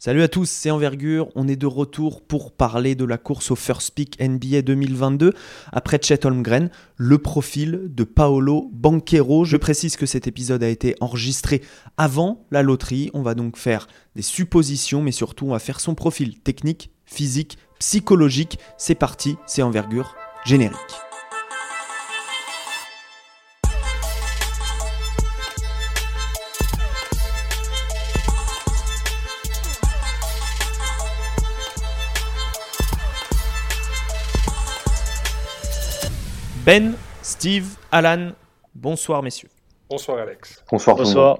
Salut à tous, c'est Envergure. On est de retour pour parler de la course au First Pick NBA 2022 après Chet Holmgren, le profil de Paolo Banquero. Je précise que cet épisode a été enregistré avant la loterie. On va donc faire des suppositions, mais surtout on va faire son profil technique, physique, psychologique. C'est parti, c'est Envergure générique. Ben, Steve, Alan, bonsoir messieurs. Bonsoir Alex. Bonsoir. Bonsoir.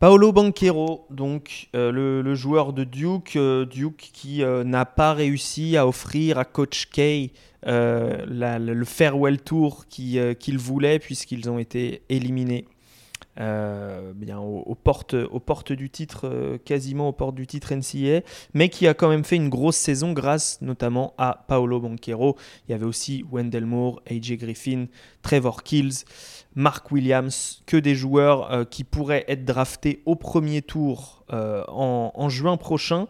Paolo Banquero, donc euh, le, le joueur de Duke, euh, Duke qui euh, n'a pas réussi à offrir à Coach K euh, la- le farewell tour qui, euh, qu'il voulait puisqu'ils ont été éliminés euh, bien aux, portes, aux portes du titre, euh, quasiment aux portes du titre NCAA, mais qui a quand même fait une grosse saison grâce notamment à Paolo Banquero. Il y avait aussi Wendell Moore, AJ Griffin, Trevor Kills, Mark Williams, que des joueurs euh, qui pourraient être draftés au premier tour en, en juin prochain.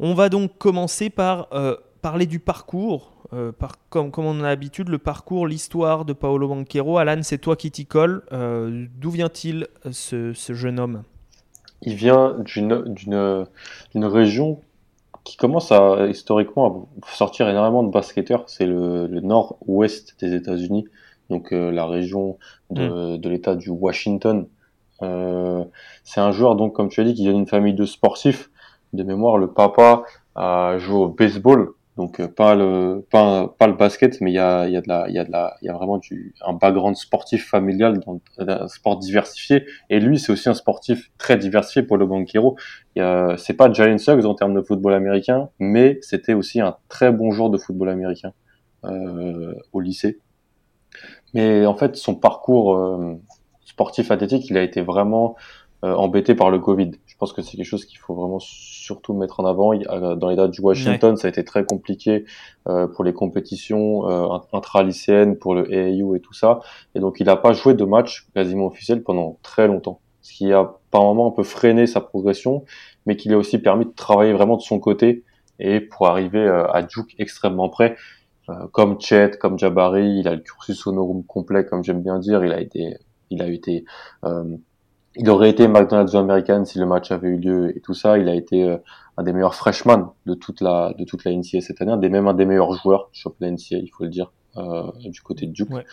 On va donc commencer par parler du parcours. Euh, par, comme, comme on a l'habitude, le parcours, l'histoire de Paolo Banquero. Alan, c'est toi qui t'y colle. Euh, D'où vient-il euh, ce, ce jeune homme? Il vient d'une région qui commence à historiquement à sortir énormément de basketteurs. C'est le, le nord-ouest des États-Unis, donc euh, la région de, de l'État du Washington. C'est un joueur donc comme tu as dit qui vient d'une famille de sportifs. De mémoire, le papa a joué au baseball, donc euh, pas le pas pas le basket, mais il y a il y a de la il y a de la il y a vraiment du un background sportif familial dans un sport diversifié. Et lui, c'est aussi un sportif très diversifié pour le Banquero. A- C'est pas Jalen Suggs en termes de football américain, mais c'était aussi un très bon joueur de football américain euh, au lycée. Mais en fait, son parcours euh, sportif athlétique, il a été vraiment euh, embêté par le Covid. Je pense que c'est quelque chose qu'il faut vraiment surtout mettre en avant. A- Dans les dates du Washington, ça a été très compliqué euh, pour les compétitions euh, int- intra-lycéennes, pour le AAU et tout ça. Et donc, il n'a pas joué de match quasiment officiel pendant très longtemps. Ce qui a par moment un peu freiné sa progression, mais qui lui a aussi permis de travailler vraiment de son côté et pour arriver euh, à Duke extrêmement près. Euh, comme Chet, comme Jabari, il a le cursus honorum complet, comme j'aime bien dire. Il a été, il a été, euh, il aurait été McDonald's American si le match avait eu lieu et tout ça. Il a été euh, un des meilleurs freshmen de toute la, de toute la NCAA cette année, un des même un des meilleurs joueurs sur la NCAA, il faut le dire, euh, du côté de Duke. Ouais.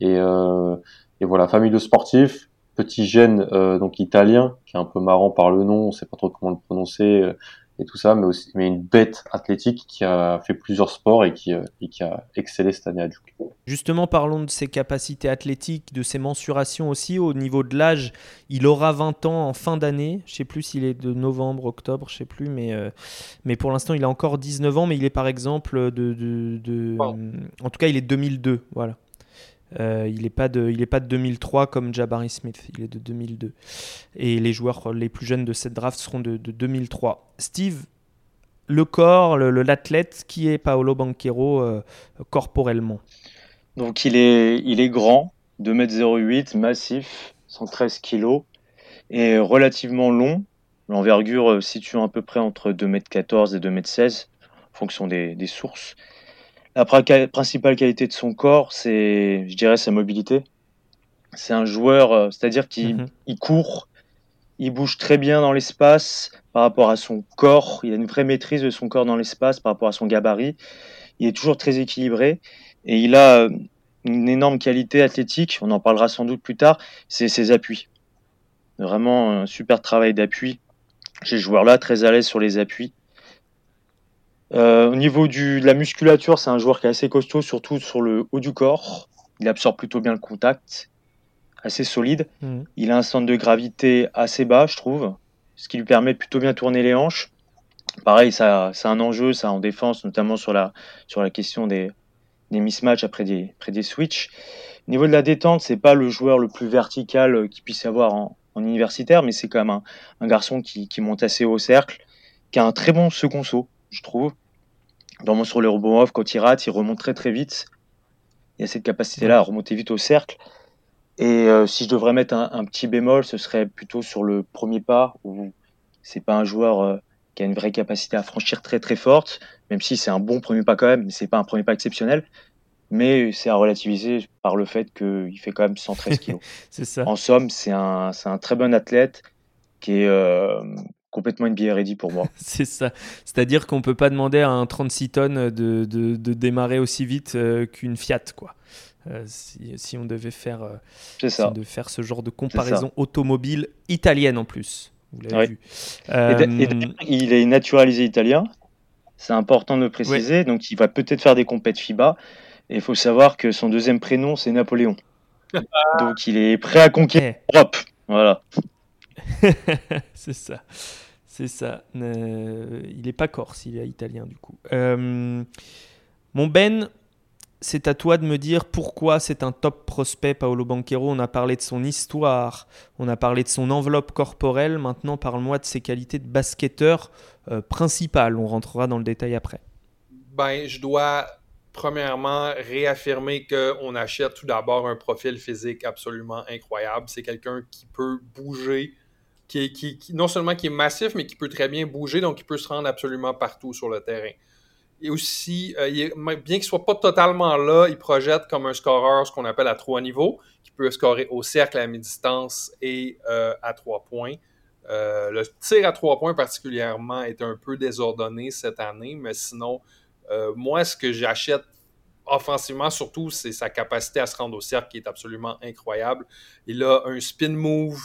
Et, euh, et voilà, famille de sportifs, petit gène euh, donc italien qui est un peu marrant par le nom, on sait pas trop comment le prononcer et tout ça, mais aussi mais une bête athlétique qui a fait plusieurs sports et qui euh, et qui a excellé cette année à Duke. Justement, parlons de ses capacités athlétiques, de ses mensurations aussi. Au niveau de l'âge, il aura 20 ans en fin d'année. Je sais plus s'il est de novembre, octobre, je sais plus, mais, euh, mais pour l'instant, il a encore 19 ans, mais il est par exemple de. de, de-. En tout cas, il est 2002, voilà. Euh, il n'est pas, de- pas de 2003 comme Jabari Smith, il est de 2002. Et les joueurs les plus jeunes de cette draft seront de, de 2003. Steve, le corps, l'athlète, qui est Paolo Banquero euh, corporellement? Donc il est, il est grand, 2m08, massif, 113 kg et relativement long. L'envergure euh, situe à peu près entre 2m14 et 2m16 en fonction des sources. La principale qualité de son corps, c'est, je dirais, sa mobilité. C'est un joueur, euh, c'est-à-dire qu'il Mhm. il court, il bouge très bien dans l'espace par rapport à son corps. Il a une vraie maîtrise de son corps dans l'espace par rapport à son gabarit. Il est toujours très équilibré et il a euh, une énorme qualité athlétique. On en parlera sans doute plus tard. C'est ses appuis. Vraiment un super travail d'appui. Ces joueurs-là très à l'aise sur les appuis. Euh, au niveau du, de la musculature, c'est un joueur qui est assez costaud, surtout sur le haut du corps. Il absorbe plutôt bien le contact, assez solide. Mhm. Il a un centre de gravité assez bas, je trouve, ce qui lui permet de plutôt bien tourner les hanches. Pareil, ça, c'est un enjeu, ça en défense, notamment sur la, sur la question des, des mismatchs après des, après des switches. Au niveau de la détente, c'est pas le joueur le plus vertical euh, qu'il puisse y avoir en, en universitaire, mais c'est quand même un, un garçon qui, qui monte assez haut au cercle, qui a un très bon second saut, je trouve. Normalement, sur le rebond off, quand il rate, il remonte très très vite. Il a cette capacité-là à remonter vite au cercle. Et euh, si je devrais mettre un, un petit bémol, ce serait plutôt sur le premier pas où C'est pas un joueur qui a une vraie capacité à franchir très très forte, même si c'est un bon premier pas quand même, mais c'est pas un premier pas exceptionnel. Mais c'est à relativiser par le fait qu'il fait quand même 113 kilos. c'est ça. En somme, c'est un, un très bon athlète qui est complètement NBA ready pour moi. c'est ça. C'est-à-dire qu'on peut pas demander à un 36 tonnes de, de, de démarrer aussi vite qu'une Fiat, quoi. Euh, si, on devait faire, euh, ça. faire ce genre de comparaison automobile italienne en plus. Vous l'avez vu. il est naturalisé italien. C'est important de le préciser. Donc, il va peut-être faire des compètes FIBA. Et il faut savoir que son deuxième prénom, c'est Napoléon. Donc, il est prêt à conquérir eh. l'Europe. Voilà. c'est ça. C'est ça. Euh, il n'est pas corse, il est italien du coup. mon Ben, c'est à toi de me dire pourquoi c'est un top prospect, Paolo Banquero. On a parlé de son histoire, on a parlé de son enveloppe corporelle. Maintenant, parle-moi de ses qualités de basketteur euh, principales. On rentrera dans le détail après. Ben, je dois premièrement réaffirmer qu'on achète tout d'abord un profil physique absolument incroyable. C'est quelqu'un qui peut bouger, qui, qui, non seulement qui est massif, mais qui peut très bien bouger, donc il peut se rendre absolument partout sur le terrain. Et aussi, euh, bien qu'il soit pas totalement là, il projette comme un scoreur ce qu'on appelle à trois niveaux, qui peut scorer au cercle, à mi-distance et euh, à trois points. Euh, le tir à trois points particulièrement est un peu désordonné cette année, mais sinon, moi, ce que j'achète offensivement, surtout, c'est sa capacité à se rendre au cercle qui est absolument incroyable. Il a un spin move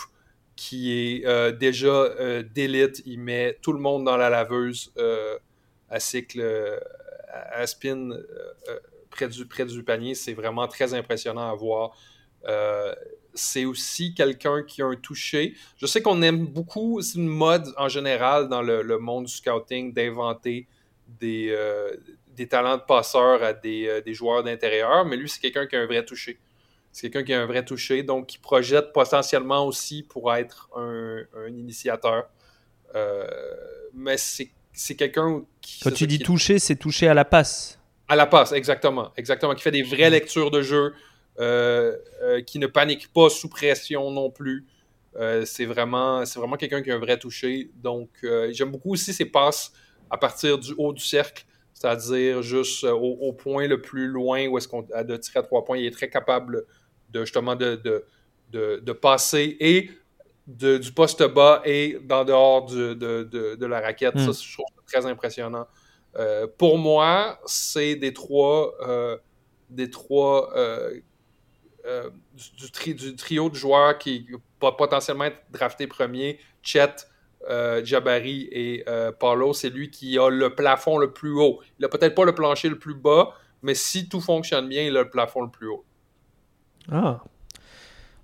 qui est déjà d'élite. Il met tout le monde dans la laveuse à cycle, euh, à, spin euh, euh, près, du, près du panier. C'est vraiment très impressionnant à voir. c'est aussi quelqu'un qui a un toucher. Je sais qu'on aime beaucoup, c'est une mode en général dans le, monde du scouting d'inventer des, des talents de passeur à des, des joueurs d'intérieur, mais lui, c'est quelqu'un qui a un vrai toucher. C'est quelqu'un qui a un vrai toucher, donc qui projette potentiellement aussi pour être un, un initiateur. mais c'est quelqu'un qui. Quand tu dis toucher, c'est toucher à la passe. À la passe, exactement. Exactement. Qui fait des vraies lectures de jeu, euh, euh, qui ne panique pas sous pression non plus. Euh, c'est vraiment, c'est vraiment quelqu'un qui a un vrai toucher. Donc, j'aime beaucoup aussi ses passes à partir du haut du cercle, c'est-à-dire juste au, point le plus loin où est-ce qu'on a de tirer à trois points. Il est très capable de justement de, de, de passer et du poste bas et d'en dehors de, la raquette. Ça, hmm. je trouve très impressionnant. Euh, pour moi, c'est des trois, euh, des trois euh, du, trio de joueurs qui vont potentiellement être draftés premier. Chet, Jabari et Paulo, c'est lui qui a le plafond le plus haut. Il n'a peut-être pas le plancher le plus bas, mais si tout fonctionne bien, il a le plafond le plus haut. Ah.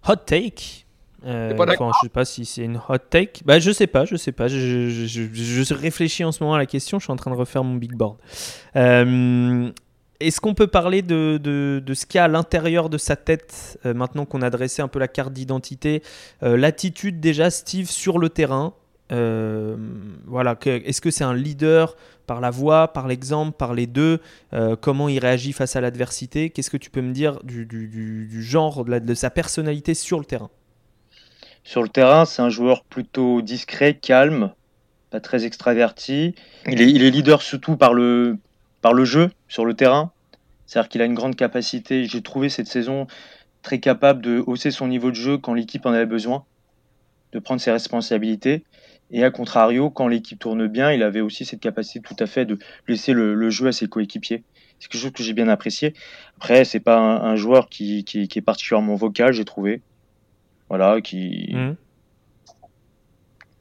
Hot take. Euh, je sais pas si c'est une hot take. Bah, je sais pas, je sais pas. Je, je, réfléchis en ce moment à la question. Je suis en train de refaire mon big board. Euh, est-ce qu'on peut parler de, de, de ce qu'il y a à l'intérieur de sa tête euh, maintenant qu'on a dressé un peu la carte d'identité? L'attitude déjà, Steve, sur le terrain. Voilà, est-ce que c'est un leader par la voix, par l'exemple, par les deux? Comment il réagit face à l'adversité? Qu'est-ce que tu peux me dire du, du, du genre, de, de sa personnalité sur le terrain? Sur le terrain, c'est un joueur plutôt discret, calme, pas très extraverti. Il est, il est leader surtout par le, par le jeu sur le terrain. C'est-à-dire qu'il a une grande capacité. J'ai trouvé cette saison très capable de hausser son niveau de jeu quand l'équipe en avait besoin, de prendre ses responsabilités. Et à contrario, quand l'équipe tourne bien, il avait aussi cette capacité tout à fait de laisser le, jeu à ses coéquipiers. C'est quelque chose que j'ai bien apprécié. Après, c'est pas un, joueur qui, qui, est particulièrement vocal, j'ai trouvé. Voilà, qui. Mmh.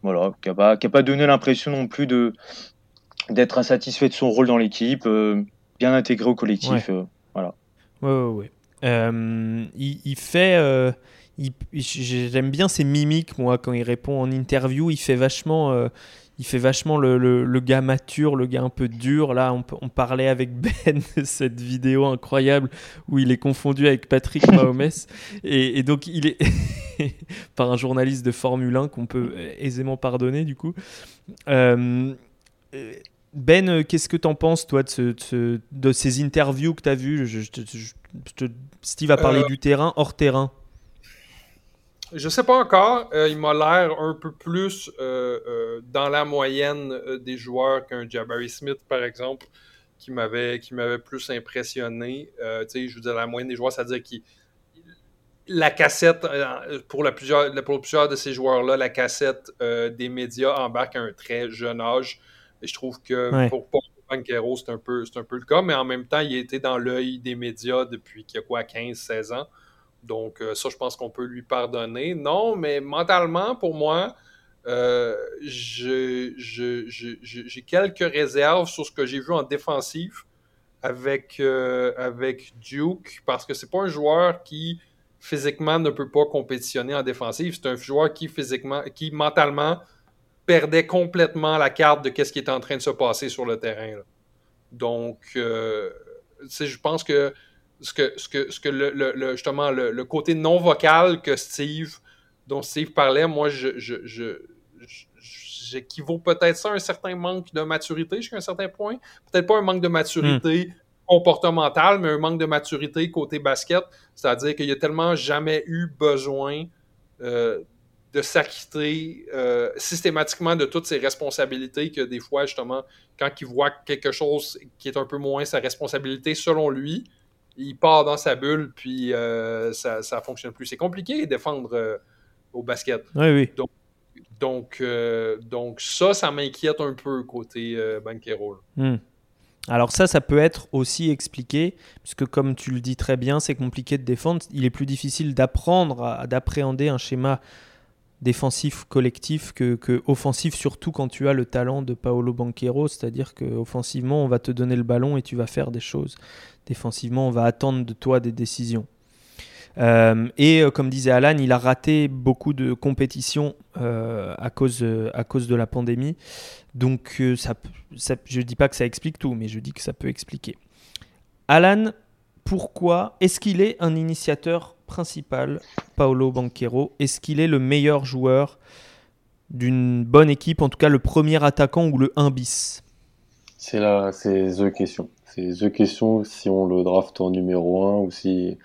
Voilà, qui n'a pas, pas, donné l'impression non plus de d'être insatisfait de son rôle dans l'équipe, euh, bien intégré au collectif. Euh, voilà. Ouais, ouais, ouais. Euh, il, il, fait. J'aime bien ses mimiques, moi, quand il répond en interview. Il fait vachement il fait vachement le, le, gars mature, le gars un peu dur. Là, on, on, parlait avec Ben de cette vidéo incroyable où il est confondu avec Patrick Mahomes. et, et, donc, il est par un journaliste de Formule 1 qu'on peut aisément pardonner, du coup. Euh, ben, qu'est-ce que tu en penses, toi, de, ce, de, ces interviews que tu as vues Steve a parlé euh. du terrain, hors terrain. Je sais pas encore. il m'a l'air un peu plus dans la moyenne des joueurs qu'un Jabari Smith, par exemple, qui m'avait qui m'avait plus impressionné. je veux dire, la moyenne des joueurs, c'est-à-dire qu'il la cassette, euh, pour, la plusieurs, pour plusieurs de ces joueurs-là, la cassette euh, des médias embarque à un très jeune âge. Et je trouve que pour Paul Banquero, c'est un, peu, un peu le cas, mais en même temps, il a été dans l'œil des médias depuis qu'il a quoi, 15-16 ans. Donc, euh, ça, je pense qu'on peut lui pardonner. Non, mais mentalement, pour moi, j'ai quelques réserves sur ce que j'ai vu en défensif avec, avec Duke, parce que c'est pas un joueur qui physiquement ne peut pas compétitionner en défensive. C'est un joueur qui physiquement, qui mentalement perdait complètement la carte de ce qui est en train de se passer sur le terrain. Donc, euh, je pense que ce que, ce que, ce que le, justement le, côté non vocal que Steve, dont Steve parlait, moi, je, je, j'équivaut peut-être ça à un certain manque de maturité jusqu'à un certain point. Peut-être pas un manque de maturité hmm comportemental, mais un manque de maturité côté basket. C'est-à-dire qu'il a tellement jamais eu besoin euh, de s'acquitter euh, systématiquement de toutes ses responsabilités que des fois, justement, quand il voit quelque chose qui est un peu moins sa responsabilité selon lui, il part dans sa bulle, puis euh, ça ne fonctionne plus. C'est compliqué de défendre au basket. Oui, oui. Donc, donc, donc ça, ça m'inquiète un peu côté Banquero. Hmm. Alors ça, ça peut être aussi expliqué, puisque comme tu le dis très bien, c'est compliqué de défendre. Il est plus difficile d'apprendre, d'appréhender un schéma défensif collectif que, offensif, surtout quand tu as le talent de Paolo Banquero, c'est-à-dire qu'offensivement, on va te donner le ballon et tu vas faire des choses. Défensivement, on va attendre de toi des décisions. Euh, et euh, comme disait Alan, il a raté beaucoup de compétitions euh, à, cause, à cause de la pandémie. Donc je ne dis pas que ça explique tout, mais je dis que ça peut expliquer. Alan, pourquoi est-ce qu'il est un initiateur principal, Paolo Banquero? Est-ce qu'il est le meilleur joueur d'une bonne équipe, en tout cas le premier attaquant ou le 1 bis? C'est la, question. C'est the question si on le draft en numéro 1 ou si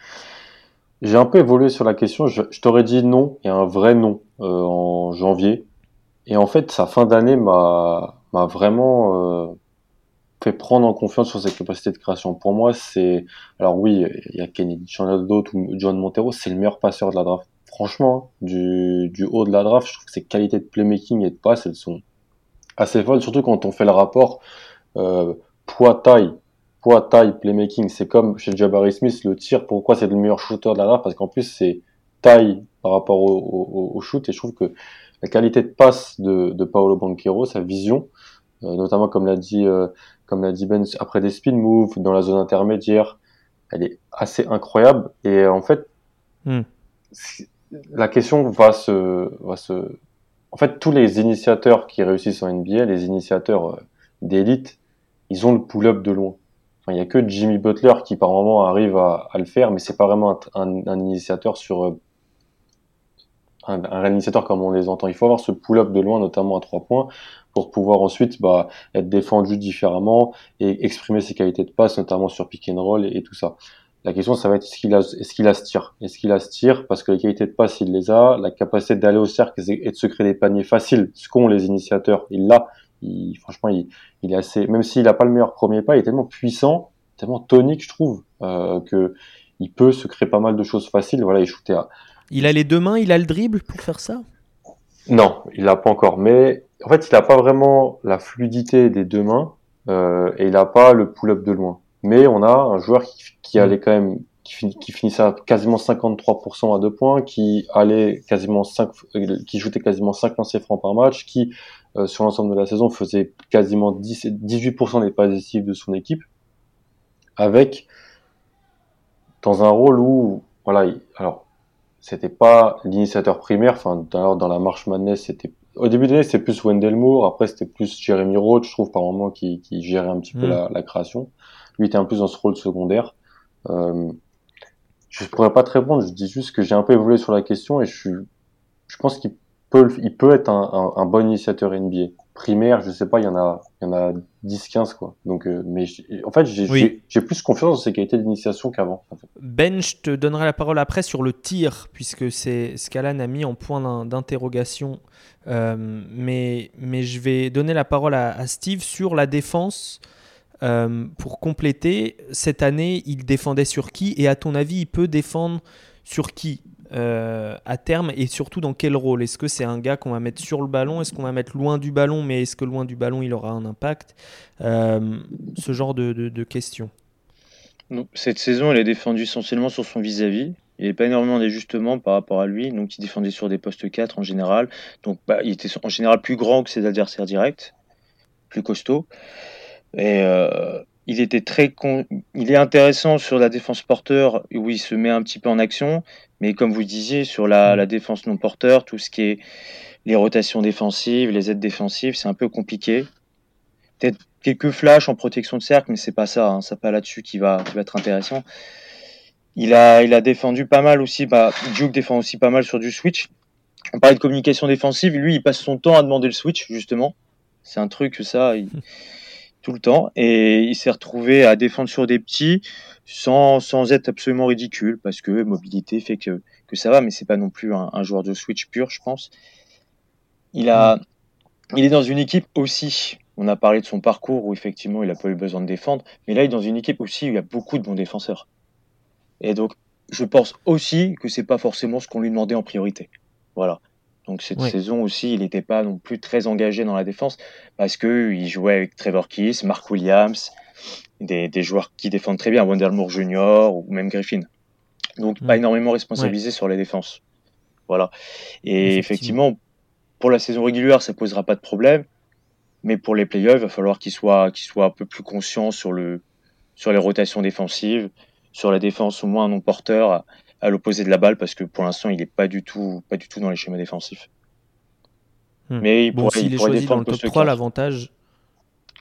j'ai un peu évolué sur la question. Je, t'aurais dit non et un vrai non euh, en janvier. Et en fait, sa fin d'année m'a vraiment euh, fait prendre en confiance sur ses capacités de création. Pour moi, c'est alors oui, il y a Kennedy d'autres ou John Montero, c'est le meilleur passeur de la draft. Franchement, du, du haut de la draft, je trouve que ses qualités de playmaking et de passe, elles sont assez folles, surtout quand on fait le rapport euh, poids-taille poids, taille, playmaking? C'est comme chez Jabari Smith, le tir, pourquoi c'est le meilleur shooter de la draft? Parce qu'en plus, c'est taille par rapport au, shoot. Et je trouve que la qualité de passe de, Paolo Banquero, sa vision, euh, notamment comme l'a dit, euh, comme l'a dit Ben, après des spin moves dans la zone intermédiaire, elle est assez incroyable. Et en fait, hmm. la question va se, va se, en fait, tous les initiateurs qui réussissent en NBA, les initiateurs euh, d'élite, ils ont le pull-up de loin il y a que Jimmy Butler qui par moment arrive à, le faire, mais c'est pas vraiment un, initiateur sur euh, un, un, initiateur comme on les entend. Il faut avoir ce pull-up de loin, notamment à trois points, pour pouvoir ensuite bah, être défendu différemment et exprimer ses qualités de passe, notamment sur pick and roll et, tout ça. La question, ça va être est-ce qu'il a, est-ce qu'il a ce Est-ce qu'il a ce tir? Parce que les qualités de passe, il les a. La capacité d'aller au cercle et de se créer des paniers faciles, ce qu'ont les initiateurs, il l'a franchement, il, est assez, même s'il n'a pas le meilleur premier pas, il est tellement puissant, tellement tonique, je trouve, euh, que il peut se créer pas mal de choses faciles. Voilà, il shootait à. Il a les deux mains, il a le dribble pour faire ça? Non, il l'a pas encore. Mais en fait, il n'a pas vraiment la fluidité des deux mains euh, et il n'a pas le pull-up de loin. Mais on a un joueur qui, qui allait quand même qui, finissait à quasiment 53% à deux points, qui allait quasiment 5, qui shootait quasiment 5 lancers francs par match, qui euh, sur l'ensemble de la saison faisait quasiment 10, 18% des passes décisives de son équipe, avec dans un rôle où voilà, alors c'était pas l'initiateur primaire, enfin dans, dans la marche Madness c'était au début de l'année c'était plus Wendell Moore, après c'était plus Jeremy Roach, je trouve par moment qui, qui gérait un petit peu mm. la, la, création. Lui était un peu dans ce rôle secondaire. Euh, je pourrais pas te répondre, je dis juste que j'ai un peu évolué sur la question et je suis, je pense qu'il peut, il peut être un, un, bon initiateur NBA. primaire, je sais pas, il y en a, il y en a 10, 15, quoi. Donc, euh, mais en fait, j'ai plus confiance dans ses qualités d'initiation qu'avant. Ben, je te donnerai la parole après sur le tir, puisque c'est ce qu'Alan a mis en point d'interrogation. Euh, mais, mais je vais donner la parole à, Steve sur la défense. Euh, pour compléter, cette année, il défendait sur qui? Et à ton avis, il peut défendre sur qui? Euh, à terme et surtout dans quel rôle? Est-ce que c'est un gars qu'on va mettre sur le ballon? Est-ce qu'on va mettre loin du ballon Mais est-ce que loin du ballon il aura un impact? Euh, Ce genre de, questions. cette saison, elle est défendue essentiellement sur son vis-à-vis. Il n'y avait pas énormément d'ajustements par rapport à lui, donc il défendait sur des postes 4 en général. Donc bah, il était en général plus grand que ses adversaires directs, plus costaud. Et euh, il était très il est intéressant sur la défense porteur où il se met un petit peu en action, mais comme vous disiez sur la, mm. défense non porteur, tout ce qui est les rotations défensives, les aides défensives, c'est un peu compliqué. Peut-être quelques flashs en protection de cercle, mais c'est pas ça, hein, c'est pas là-dessus qui va, va être intéressant. Il a, il a défendu pas mal aussi, bah, Duke défend aussi pas mal sur du switch. On parlait de communication défensive, lui il passe son temps à demander le switch justement. C'est un truc ça, il, tout le temps. Et il s'est retrouvé à défendre sur des petits sans, sans être absolument ridicule parce que mobilité fait que, que ça va, mais c'est pas non plus un, joueur de switch pur, je pense. Il a, il est dans une équipe aussi. On a parlé de son parcours où effectivement il a pas eu besoin de défendre, mais là il est dans une équipe aussi où il y a beaucoup de bons défenseurs. Et donc je pense aussi que c'est pas forcément ce qu'on lui demandait en priorité. Voilà. Donc cette saison aussi, il n'était pas non plus très engagé dans la défense parce que il jouait avec Trevor Kiss, Mark Williams, des, des joueurs qui défendent très bien, Wondermoor Jr. ou même Griffin. Donc pas énormément responsabilisé sur les défenses. Voilà. Et effectivement. pour la saison régulière, ça posera pas de problème, mais pour les playoffs, il va falloir qu'il soit, qu'il soit un peu plus conscient sur le, sur les rotations défensives, sur la défense au moins non porteur à l'opposé de la balle parce que pour l'instant, il n'est pas du tout, pas du tout dans les schémas défensifs. Hmm. Mais il bon, s'il est choisi dans le top 3, l'avantage.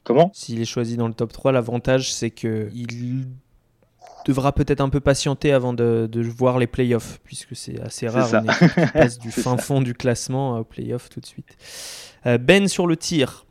Comment? S'il est choisi dans le top 3, l'avantage c'est que il devra peut-être un peu patienter avant de, de voir les playoffs, puisque c'est assez rare on passe du fin fond du classement aux playoffs tout de suite. Euh, ben sur le tir,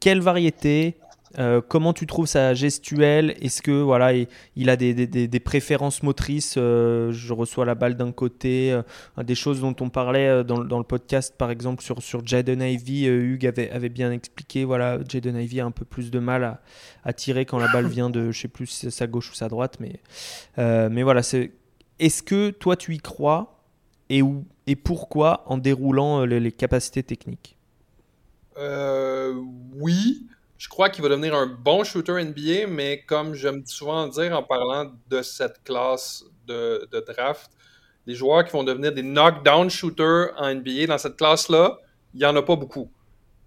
quelle variété euh, comment tu trouves sa gestuelle Est-ce que voilà, il, a des, préférences motrices euh, Je reçois la balle d'un côté, euh, des choses dont on parlait dans, le podcast, par exemple sur sur Jaden Ivy. Hugues avait, bien expliqué. Voilà, Jaden Ivy a un peu plus de mal à, tirer quand la balle vient de, je sais plus, sa gauche ou sa droite, mais mais voilà. Est-ce que toi tu y crois? Et où et pourquoi en déroulant les capacités techniques? Oui. Je crois qu'il va devenir un bon shooter NBA, mais comme j'aime souvent dire en parlant de cette classe de, draft, les joueurs qui vont devenir des knockdown shooters en NBA dans cette classe-là, il n'y en a pas beaucoup.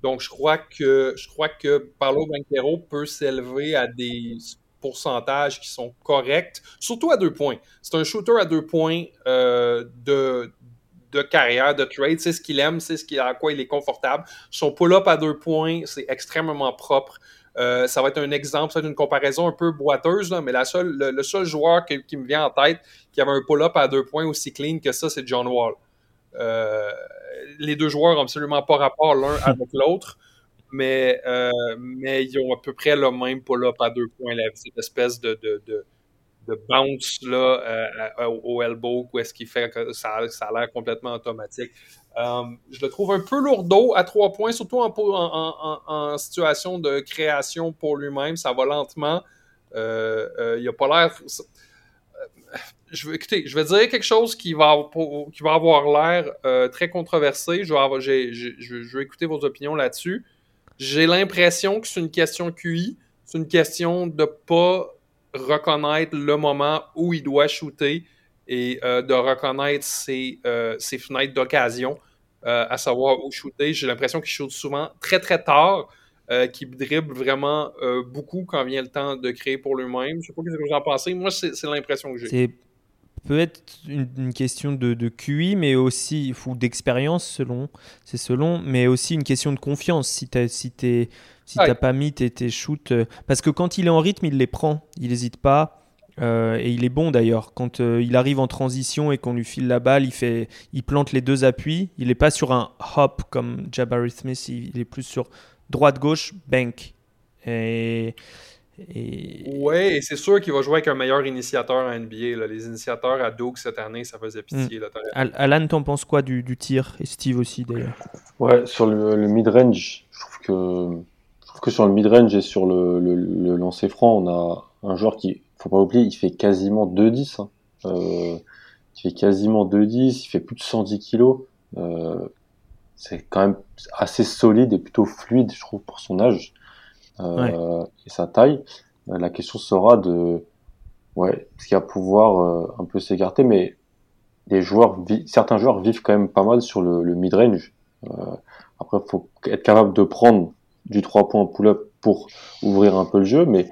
Donc, je crois que, je crois que Paolo Banquero peut s'élever à des pourcentages qui sont corrects, surtout à deux points. C'est un shooter à deux points euh, de, de carrière, de trade. C'est ce qu'il aime, c'est ce qui, à quoi il est confortable. Son pull-up à deux points, c'est extrêmement propre. Euh, ça va être un exemple, ça va être une comparaison un peu boiteuse, mais la seule, le, seul joueur qui, me vient en tête qui avait un pull-up à deux points aussi clean que ça, c'est John Wall. Euh, les deux joueurs n'ont absolument pas rapport l'un avec l'autre, mais, euh, mais ils ont à peu près le même pull-up à deux points, cette espèce de bounce là, euh, au elbow, où est-ce qu'il fait que ça, a l'air complètement automatique. Euh, je le trouve un peu lourdeau à trois points, surtout en, situation de création pour lui-même. Ça va lentement. Euh, il n'a pas l'air. Je, écoutez, je vais dire quelque chose qui va, qui va avoir l'air très controversé. Je vais, je vais écouter vos opinions là-dessus. J'ai l'impression que c'est une question QI. C'est une question de pas reconnaître le moment où il doit shooter et euh, de reconnaître ses, euh, ses fenêtres d'occasion, euh, à savoir où shooter. J'ai l'impression qu'il shoot souvent très très tard, qu'il dribble vraiment beaucoup quand vient le temps de créer pour lui-même. Je sais pas ce que vous en pensez. Moi, c'est l'impression que j'ai. C'est peut-être une, question de, de, QI, mais aussi ou d'expérience selon, c'est selon, mais aussi une question de confiance. Si tu si t'as pas mis tes, tes shoots. Euh, parce que quand il est en rythme, il les prend. Il n'hésite pas. Euh, et il est bon d'ailleurs. Quand euh, il arrive en transition et qu'on lui file la balle, il, fait, il plante les deux appuis. Il n'est pas sur un hop comme Jabari Smith. Il, est plus sur droite-gauche, bank. Et, et... Ouais, et c'est sûr qu'il va jouer avec un meilleur initiateur en NBA. Là. Les initiateurs à Duke cette année, ça faisait pitié. Là, Al- Alan, t'en penses quoi du, du tir Et Steve aussi, d'ailleurs? Ouais, sur le, le mid-range, je trouve que que sur le mid-range et sur le, le, le lancer franc, on a un joueur qui, faut pas oublier, il fait quasiment 2-10. Hein. Euh, il fait quasiment 2-10, il fait plus de 110 kilos. Euh, c'est quand même assez solide et plutôt fluide, je trouve, pour son âge euh, et sa taille. La question sera de, ouais, ce qu'il va pouvoir un peu s'écarter, mais des joueurs, certains joueurs vivent quand même pas mal sur le, le mid-range. Après, faut être capable de prendre du 3 points pull-up pour ouvrir un peu le jeu, mais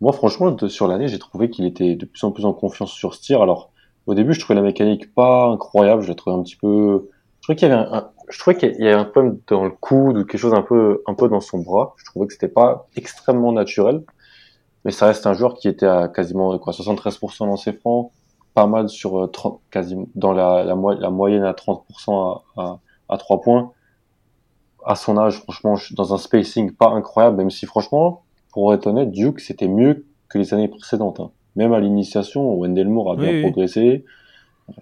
moi, franchement, sur l'année, j'ai trouvé qu'il était de plus en plus en confiance sur ce tir. Alors, au début, je trouvais la mécanique pas incroyable, je trouvais un petit peu, je trouvais qu'il y avait un, un- peu dans le coude ou quelque chose un peu, un peu dans son bras. Je trouvais que c'était pas extrêmement naturel, mais ça reste un joueur qui était à quasiment quoi 73% dans ses francs, pas mal sur euh, 30, quasiment dans la, la, mo- la moyenne à 30% à, à, à 3 points. À son âge, franchement, je suis dans un spacing pas incroyable, même si franchement, pour être honnête, Duke c'était mieux que les années précédentes. hein. Même à l'initiation, Wendell Moore a bien Oui, oui. progressé. Euh,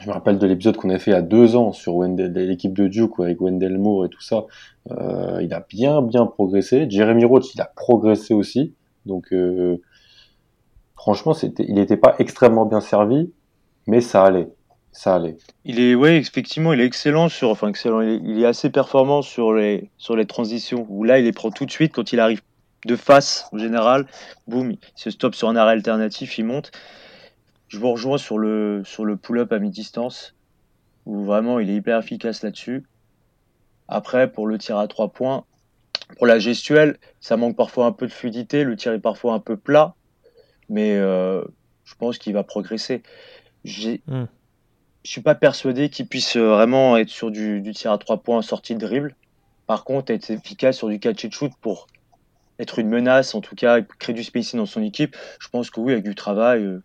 je me rappelle de l'épisode qu'on a fait il y a deux ans sur l'équipe de Duke avec Wendell Moore et tout ça. Euh, il a bien bien progressé. Jeremy Roach, il a progressé aussi. Donc euh, franchement, il n'était pas extrêmement bien servi, mais ça allait, ça allait. Il est, ouais, effectivement, il est excellent sur, enfin excellent, il est, il est assez performant sur les, sur les transitions. Où là, il les prend tout de suite quand il arrive de face en général. Boum, il se stoppe sur un arrêt alternatif, il monte. Je vous rejoins sur le, sur le pull-up à mi-distance, où vraiment il est hyper efficace là-dessus. Après, pour le tir à trois points, pour la gestuelle, ça manque parfois un peu de fluidité. Le tir est parfois un peu plat, mais euh, je pense qu'il va progresser. J'ai, Hmm. Je suis pas persuadé qu'il puisse euh, vraiment être sur du, tir à trois points en sortie de dribble. Par contre, être efficace sur du catch and shoot pour être une menace, en tout cas, créer du spacing dans son équipe, je pense que oui, avec du travail, euh,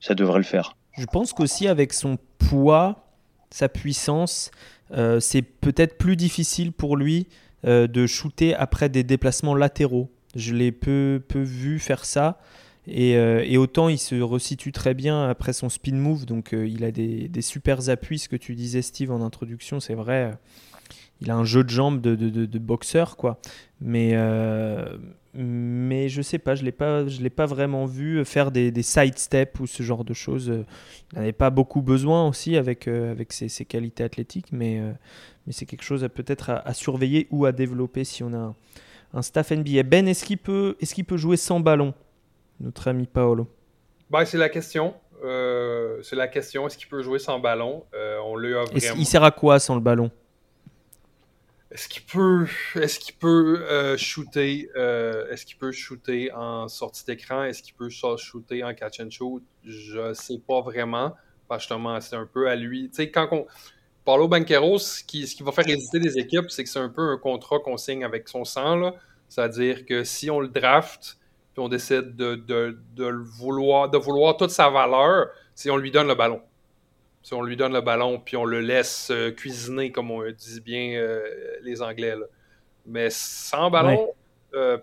ça devrait le faire. Je pense qu'aussi avec son poids, sa puissance, euh, c'est peut-être plus difficile pour lui de shooter après des déplacements latéraux. Je l'ai peu, peu vu faire ça. Et, euh, et autant il se resitue très bien après son spin move, donc euh, il a des, des super appuis, ce que tu disais Steve en introduction, c'est vrai. euh, Il a un jeu de jambes de, boxeur, quoi. Mais, mais je sais pas, je l'ai pas, je l'ai pas vraiment vu faire des, des side ou ce genre de choses. il n'avait pas beaucoup besoin aussi avec, avec ses, qualités athlétiques, mais, mais c'est quelque chose à peut-être à, à surveiller ou à développer si on a un, un staff NBA. Ben, est-ce qu'il peut, est-ce qu'il peut jouer sans ballon? Notre ami Paolo. Ben, c'est la question. Euh, c'est la question. Est-ce qu'il peut jouer sans ballon? Euh, on lui a vraiment... il sert à quoi sans le ballon? Est-ce qu'il peut, est-ce qu'il peut euh, shooter, est-ce qu'il peut shooter en sortie d'écran, est-ce qu'il peut shooter en catch and shoot? Je sais pas vraiment, parce que justement c'est un peu à lui. Tu sais quand on Paulo Banquero, ce qui, ce qui va faire hésiter les équipes, c'est que c'est un peu un contrat qu'on signe avec son sang là, c'est-à-dire que si on le draft, puis on décide de, de, de le vouloir, de vouloir toute sa valeur, si on lui donne le ballon. Si on lui donne le ballon, puis on le laisse euh, cuisiner, comme on dit bien euh, les Anglais. là. Mais sans ballon, euh,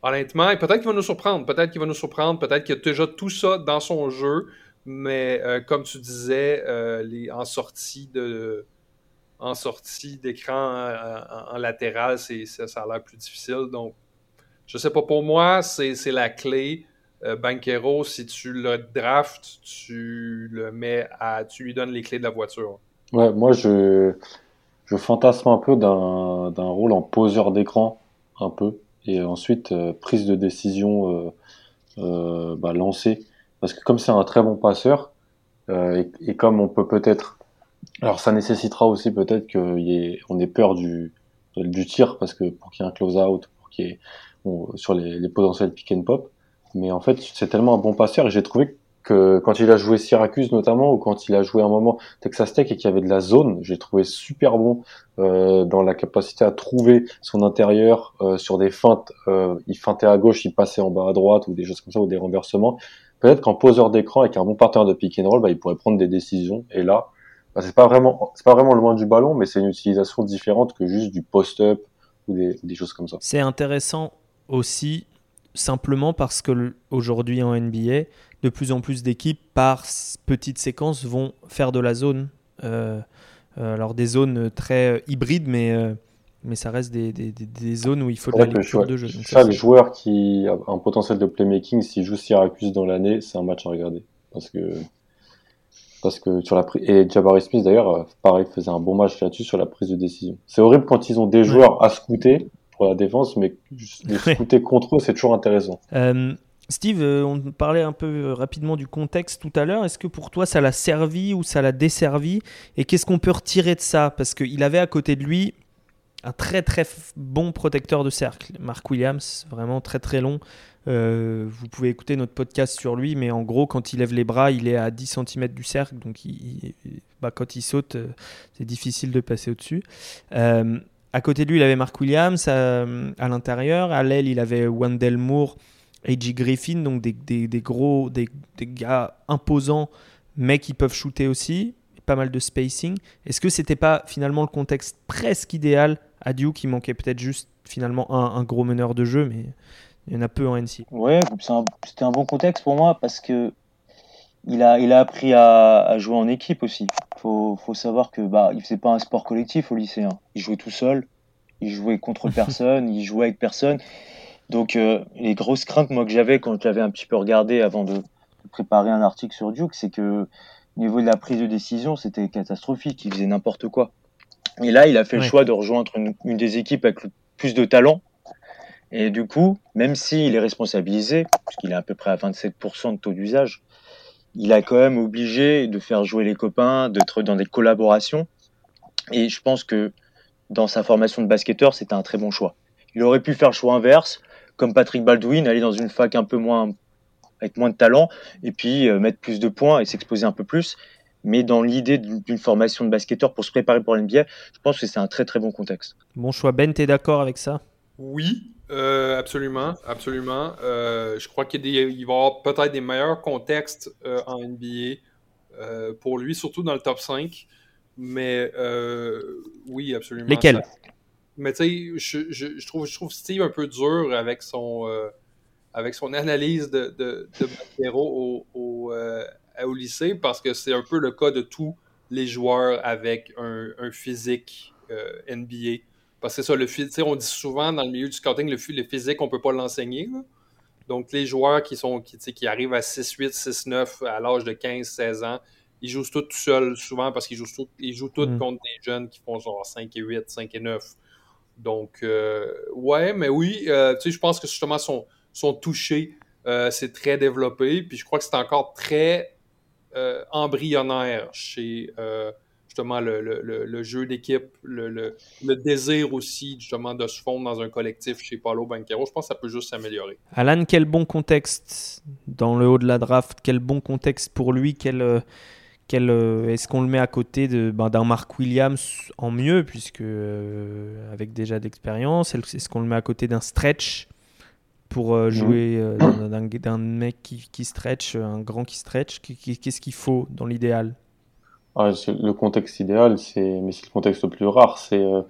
honnêtement, peut-être qu'il va nous surprendre. Peut-être qu'il va nous surprendre. Peut-être qu'il y a déjà tout ça dans son jeu. Mais euh, comme tu disais, les, en sortie de en sortie d'écran en, en latéral, c'est, ça, ça a l'air plus difficile. Donc, je sais pas, pour moi, c'est, la clé. Euh, Banquero, si tu le drafts, tu le mets à. tu lui donnes les clés de la voiture. Ouais, moi je, je fantasme un peu d'un rôle en poseur d'écran, un peu, et ensuite euh, prise de décision euh, euh, bah, lancée. Parce que comme c'est un très bon passeur, et, et comme on peut peut-être, alors ça nécessitera aussi peut-être qu'on ait, ait peur du, du tir, parce que pour qu'il y ait un close-out, pour qu'il y ait, sur les, potentiels pick and pop. Mais en fait, c'est tellement un bon passeur, et j'ai trouvé que quand il a joué Syracuse notamment, ou quand il a joué un moment Texas Tech et qu'il y avait de la zone, j'ai trouvé super bon euh, dans la capacité à trouver son intérieur euh, sur des feintes. Euh, il feintait à gauche, il passait en bas à droite ou des choses comme ça ou des renversements. Peut-être qu'en poseur d'écran avec un bon partenaire de pick and roll, bah, il pourrait prendre des décisions. Et là, bah, c'est pas vraiment, c'est pas vraiment loin du ballon, mais c'est une utilisation différente que juste du post-up ou des choses comme ça. C'est intéressant aussi simplement parce que aujourd'hui en NBA, de plus en plus d'équipes par petites séquences vont faire de la zone. Euh, euh, alors des zones très hybrides, mais euh, mais ça reste des, des, des, zones où il faut de la lecture de jeu. Chaque joueur qui a un potentiel de playmaking, s'il joue Syracuse dans l'année, c'est un match à regarder. Parce que, parce que sur la et Jabari Smith d'ailleurs, pareil, faisait un bon match là-dessus sur la prise de décision. C'est horrible quand ils ont des joueurs à scouter pour la défense, mais les scouter contre eux, c'est toujours intéressant. Euh, Steve, euh, on parlait un peu euh, rapidement du contexte tout à l'heure. Est-ce que pour toi, ça l'a servi ou ça l'a desservi? Et qu'est-ce qu'on peut retirer de ça? Parce qu'il avait à côté de lui un très très bon protecteur de cercle. Mark Williams, vraiment très très long. Euh, vous pouvez écouter notre podcast sur lui, mais en gros, quand il lève les bras, il est à 10 cm du cercle. Donc il, bah, quand il saute, c'est difficile de passer au-dessus. À côté de lui, il avait Mark Williams à, à l'intérieur. À l'aile, il avait Wendell Moore A.J. Griffin, donc des, gros, des, des, gars imposants, mais qui peuvent shooter aussi, pas mal de spacing. Est-ce que c'était pas finalement le contexte presque idéal à Duke qui manquait peut-être juste finalement un, un, gros meneur de jeu, mais il y en a peu en NC. Ouais, c'était un, bon contexte pour moi parce que il a, il a appris à, à jouer en équipe aussi. Faut, faut savoir que bah, il faisait pas un sport collectif au lycée. Hein. Il jouait tout seul, il jouait contre personne, il jouait avec personne. Donc, euh, les grosses craintes, moi, que j'avais quand j'avais un petit peu regardé avant de, préparer un article sur Duke, c'est que au niveau de la prise de décision, c'était catastrophique. Il faisait n'importe quoi. Et là, il a fait le choix de rejoindre une, des équipes avec le plus de talent. Et du coup, même s'il est responsabilisé, puisqu'il est à peu près à 27% de taux d'usage, il a quand même obligé de faire jouer les copains, d'être dans des collaborations. Et je pense que dans sa formation de basketteur, c'était un très bon choix. Il aurait pu faire le choix inverse, comme Patrick Baldwin, aller dans une fac un peu moins avec moins de talent et puis euh, mettre plus de points et s'exposer un peu plus. Mais dans l'idée d'une formation de basketteur pour se préparer pour l'NBA, je pense que c'est un très très bon contexte. Bon choix. Ben, tu es d'accord avec ça? Oui, euh, absolument. absolument. Euh, je crois qu'il va y avoir peut-être des meilleurs contextes en NBA pour lui, surtout dans le top 5. Mais oui, absolument. Lesquels? Mais tu sais, je, je, trouve, je trouve Steve un peu dur avec son, euh, avec son analyse de, de, de au, au, euh, au, lycée parce que c'est un peu le cas de tous les joueurs avec un, un physique euh, NBA. Parce que ça, le on dit souvent dans le milieu du scouting, le, le physique, on ne peut pas l'enseigner. Donc, les joueurs qui, sont, qui, qui arrivent à 6-8, 6-9 à l'âge de 15-16 ans, ils jouent tous tout seuls souvent parce qu'ils jouent, tout, ils jouent tous mm. contre des jeunes qui font genre 5 et 8, 5 et 9. Donc, euh, ouais, mais oui, euh, tu sais, je pense que justement, son, son toucher, euh, c'est très développé. Puis je crois que c'est encore très embryonnaire chez justement le, le, le, jeu d'équipe, le, le, désir aussi justement de se fondre dans un collectif chez Paulo Banquero. Je pense que ça peut juste s'améliorer. Alan, quel bon contexte dans le haut de la draft, quel bon contexte pour lui, quel euh, est-ce qu'on le met à côté ben, d'un Mark Williams en mieux, puisque euh, avec déjà d'expérience? Est-ce qu'on le met à côté d'un stretch pour euh, jouer d'un mec qui, stretch, un grand qui stretch? Qu'est-ce qu'il faut dans l'idéal? Ah, Le contexte idéal, mais c'est le contexte le plus rare, c'est à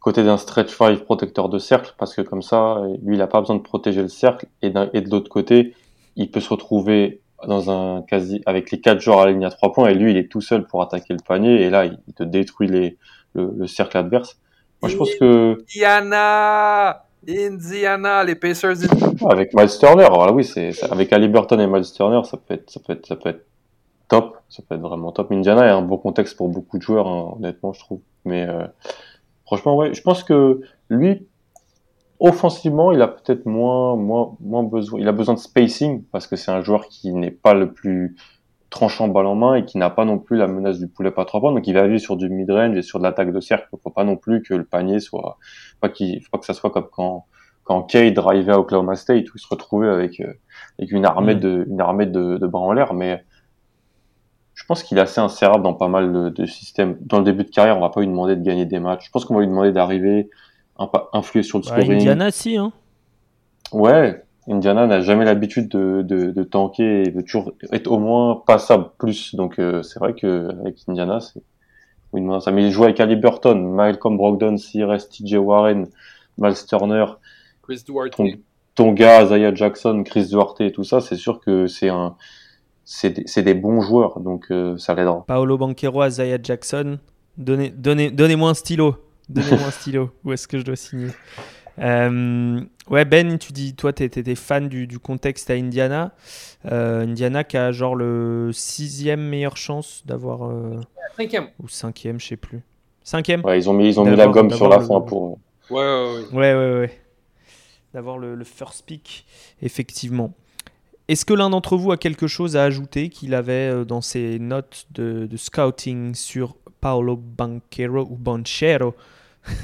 côté d'un stretch 5 protecteur de cercle, parce que comme ça, lui, il n'a pas besoin de protéger le cercle, et, et de l'autre côté, il peut se retrouver dans un quasi avec les quatre joueurs ligne à trois points et lui il est tout seul pour attaquer le panier et là il te détruit les, le, cercle adverse. Moi je pense que Indiana, Indiana, les Pacers. Avec Miles Turner, alors oui c'est avec Ali Burton et Miles Turner ça peut être ça peut être ça peut être top, ça peut être vraiment top. Indiana est un bon contexte pour beaucoup de joueurs hein, honnêtement je trouve. Mais euh, franchement ouais, je pense que lui Offensivement, il a peut-être moins, moins, moins besoin. Il a besoin de spacing parce que c'est un joueur qui n'est pas le plus tranchant balle en main et qui n'a pas non plus la menace du poulet pas trois points. Donc il va vivre sur du mid-range et sur de l'attaque de cercle. Il faut pas non plus que le panier soit, pas qu'il, faut pas que ça soit comme quand, quand Kay drivait à Oklahoma State où il se retrouvait avec, euh, avec une armée mm. de, une armée de, de bras en l'air. Mais pense qu'il est assez insérable dans pas mal de, de, systèmes. Dans le début de carrière, on va pas lui demander de gagner des matchs. Je pense qu'on va lui demander d'arriver influer sur le scoring. Indiana, si, hein. Ouais, Indiana n'a jamais l'habitude de, de, de, tanker et veut toujours être au moins passable plus. Donc euh, c'est vrai que avec Indiana, c'est oui, ça. Mais il joue avec Ali Burton, Malcolm Brogdon, CRS, TJ Warren, Miles Turner, Chris Duarte. Tonga, Zaya Jackson, Chris Duarte et tout ça. C'est sûr que c'est un c'est des, des, bons joueurs, donc euh, ça l'aidera. Paolo Banquero, Zaya Jackson, donnez, donnez, donnez-moi un stylo. Donnez-moi un stylo. Où est-ce que je dois signer? Euh, ouais, Ben, tu dis, toi, tu étais fan du, du, contexte à Indiana. Euh, Indiana qui a genre le sixième meilleure chance d'avoir. Euh, cinquième. Ou cinquième, je sais plus. Cinquième? Ouais, ils ont mis, ils ont mis la gomme sur la fin pour. Ouais, ouais, ouais. Ouais, ouais, ouais. D'avoir le, le, first pick, effectivement. Est-ce que l'un d'entre vous a quelque chose à ajouter qu'il avait dans ses notes de, de scouting sur Paolo Banquero ou Banchero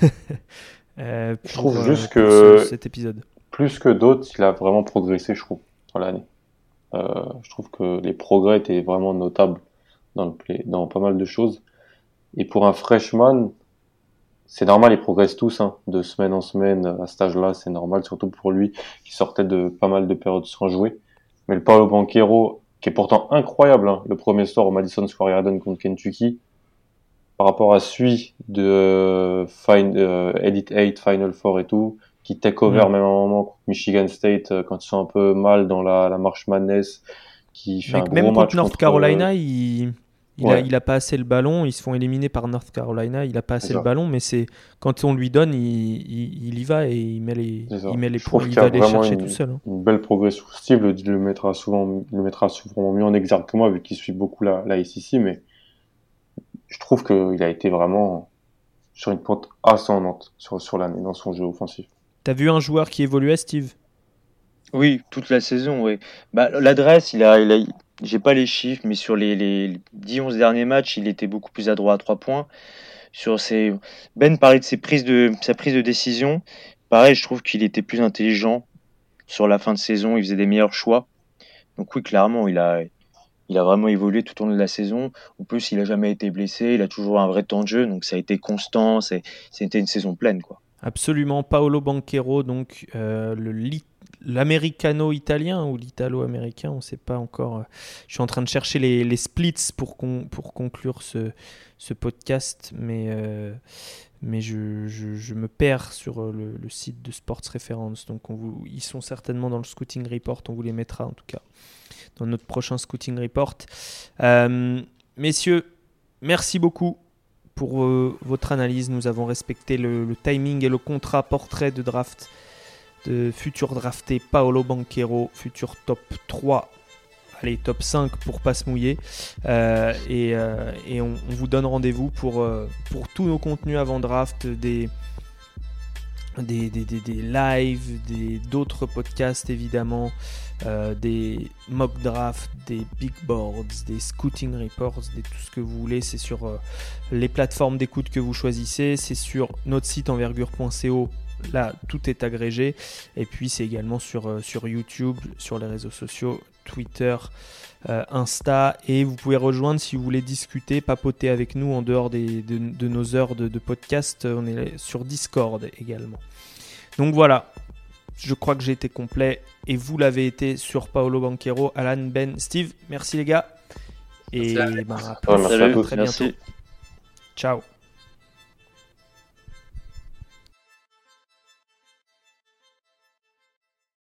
Euh, je trouve euh, juste que cet épisode. Plus que d'autres, il a vraiment progressé, je trouve, dans l'année. Euh, je trouve que les progrès étaient vraiment notables dans, le play, dans pas mal de choses. Et pour un freshman, c'est normal, ils progressent tous, hein, de semaine en semaine à cet âge-là, c'est normal, surtout pour lui qui sortait de pas mal de périodes sans jouer. Mais le Paolo Banquero, qui est pourtant incroyable, hein, le premier soir au Madison Square Garden contre Kentucky, par rapport à celui de euh, Fine, euh, Edit 8, Final Four et tout, qui take over même à un moment contre Michigan State euh, quand ils sont un peu mal dans la, la marche madness, qui fait un même gros contre North Carolina, il, il, a, il a pas assez le ballon, ils se font éliminer par North Carolina, il a pas assez le ballon, mais c'est quand on lui donne, il, il, il, y va et il met les, il met les points, il va les chercher une, tout seul. Hein. Une belle progression. Steve le, le mettra souvent, le mettra souvent mieux en exergue que moi vu qu'il suit beaucoup la, la SEC, mais je trouve qu'il a été vraiment sur une pente ascendante sur, sur l'année dans son jeu offensif. T'as vu un joueur qui évoluait, Steve? Oui, toute la saison, oui. Bah, L'adresse, il a, il a j'ai pas les chiffres, mais sur les, les 10-11 derniers matchs, il était beaucoup plus adroit à 3 points. Sur ses... Ben parlait de, ses prises de sa prise de décision. Pareil, je trouve qu'il était plus intelligent sur la fin de saison, il faisait des meilleurs choix. Donc oui, clairement, il a, il a vraiment évolué tout au long de la saison. En plus, il a jamais été blessé, il a toujours un vrai temps de jeu, donc ça a été constant. C'était une saison pleine, quoi. Absolument, Paolo Banquero, donc euh, l'americano-italien ou l'italo-américain, on ne sait pas encore. Je suis en train de chercher les, splits pour, conclure ce, podcast, mais, euh, je, me perds sur le, site de Sports Reference. Donc ils sont certainement dans le Scouting Report, on vous les mettra en tout cas dans notre prochain Scouting Report. Euh, messieurs, merci beaucoup pour euh, votre analyse. Nous avons respecté le, timing et le contrat portrait de draft de futur drafté Paolo Banquero, futur top 3 allez, top 5 pour pas se mouiller. Euh, et, et on, vous donne rendez-vous pour, pour tous nos contenus avant draft, des, des, des, des, des lives, d'autres podcasts évidemment, euh, des mock drafts, des big boards, des scouting reports, des, tout ce que vous voulez. C'est sur euh, les plateformes d'écoute que vous choisissez, c'est sur notre site envergure.co. Là, tout est agrégé. Et puis, c'est également sur, euh, YouTube, sur les réseaux sociaux, Twitter, Insta. Et vous pouvez rejoindre si vous voulez discuter, papoter avec nous en dehors de, nos heures de, de podcast. On est sur Discord également. Donc voilà, je crois que j'ai été complet et vous l'avez été sur Paolo Banquero, Alan, Ben, Steve. Merci les gars. Et bah, à, très bientôt. Ciao.